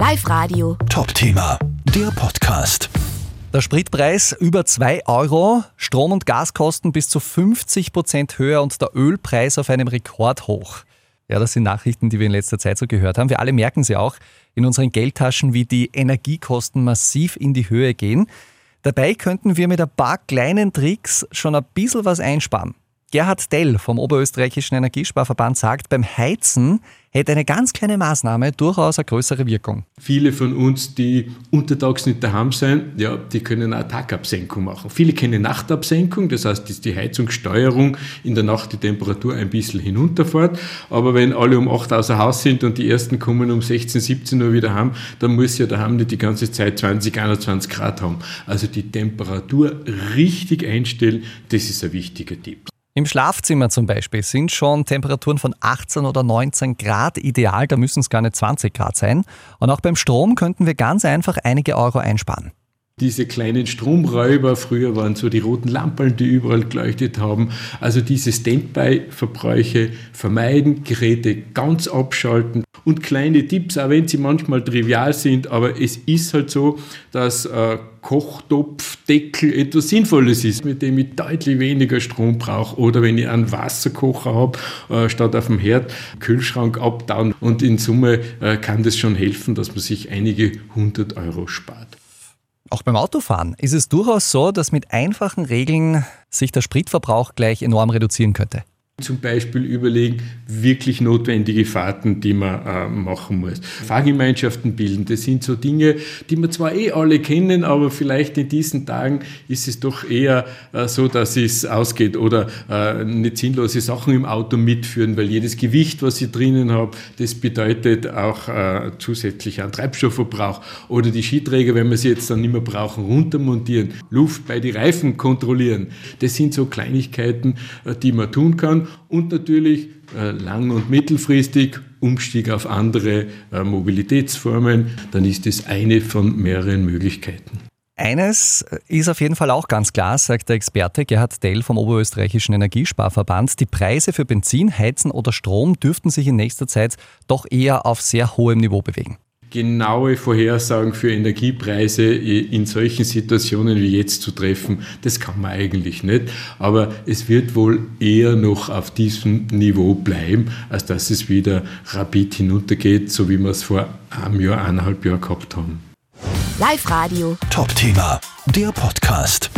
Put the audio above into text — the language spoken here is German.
Live Radio. Top-Thema, der Podcast. Der Spritpreis über 2 Euro, Strom- und Gaskosten bis zu 50 Prozent höher und der Ölpreis auf einem Rekordhoch. Ja, das sind Nachrichten, die wir in letzter Zeit so gehört haben. Wir alle merken sie auch in unseren Geldtaschen, wie die Energiekosten massiv in die Höhe gehen. Dabei könnten wir mit ein paar kleinen Tricks schon ein bisschen was einsparen. Gerhard Dell vom Oberösterreichischen Energiesparverband sagt, beim Heizen hätte eine ganz kleine Maßnahme durchaus eine größere Wirkung. Viele von uns, die untertags nicht daheim sind, ja, die können eine Tagabsenkung machen. Viele kennen Nachtabsenkung, das heißt, dass die Heizungssteuerung in der Nacht die Temperatur ein bisschen hinunterfährt. Aber wenn alle um 8 außer Haus sind und die ersten kommen um 16, 17 Uhr wieder heim, dann muss ja daheim nicht die ganze Zeit 20, 21 Grad haben. Also die Temperatur richtig einstellen, das ist ein wichtiger Tipp. Im Schlafzimmer zum Beispiel sind schon Temperaturen von 18 oder 19 Grad ideal, da müssen es gar nicht 20 Grad sein. Und auch beim Strom könnten wir ganz einfach einige Euro einsparen diese kleinen Stromräuber, früher waren so die roten Lampen, die überall geleuchtet haben. Also diese Standby-Verbräuche vermeiden, Geräte ganz abschalten und kleine Tipps, auch wenn sie manchmal trivial sind, aber es ist halt so, dass äh, Kochtopfdeckel etwas Sinnvolles ist, mit dem ich deutlich weniger Strom brauche. Oder wenn ich einen Wasserkocher habe, äh, statt auf dem Herd, Kühlschrank abtauen. Und in Summe äh, kann das schon helfen, dass man sich einige hundert Euro spart. Auch beim Autofahren ist es durchaus so, dass mit einfachen Regeln sich der Spritverbrauch gleich enorm reduzieren könnte zum Beispiel überlegen, wirklich notwendige Fahrten, die man äh, machen muss. Fahrgemeinschaften bilden, das sind so Dinge, die wir zwar eh alle kennen, aber vielleicht in diesen Tagen ist es doch eher äh, so, dass es ausgeht oder äh, nicht sinnlose Sachen im Auto mitführen, weil jedes Gewicht, was ich drinnen habe, das bedeutet auch äh, zusätzlich einen Treibstoffverbrauch oder die Skiträger, wenn wir sie jetzt dann nicht mehr brauchen, runtermontieren, Luft bei den Reifen kontrollieren. Das sind so Kleinigkeiten, äh, die man tun kann und natürlich äh, lang- und mittelfristig Umstieg auf andere äh, Mobilitätsformen, dann ist es eine von mehreren Möglichkeiten. Eines ist auf jeden Fall auch ganz klar, sagt der Experte Gerhard Dell vom Oberösterreichischen Energiesparverband. Die Preise für Benzin, Heizen oder Strom dürften sich in nächster Zeit doch eher auf sehr hohem Niveau bewegen genaue Vorhersagen für Energiepreise in solchen Situationen wie jetzt zu treffen, das kann man eigentlich nicht. Aber es wird wohl eher noch auf diesem Niveau bleiben, als dass es wieder rapid hinuntergeht, so wie wir es vor einem Jahr, eineinhalb Jahren gehabt haben. Live Radio. Top Thema, der Podcast.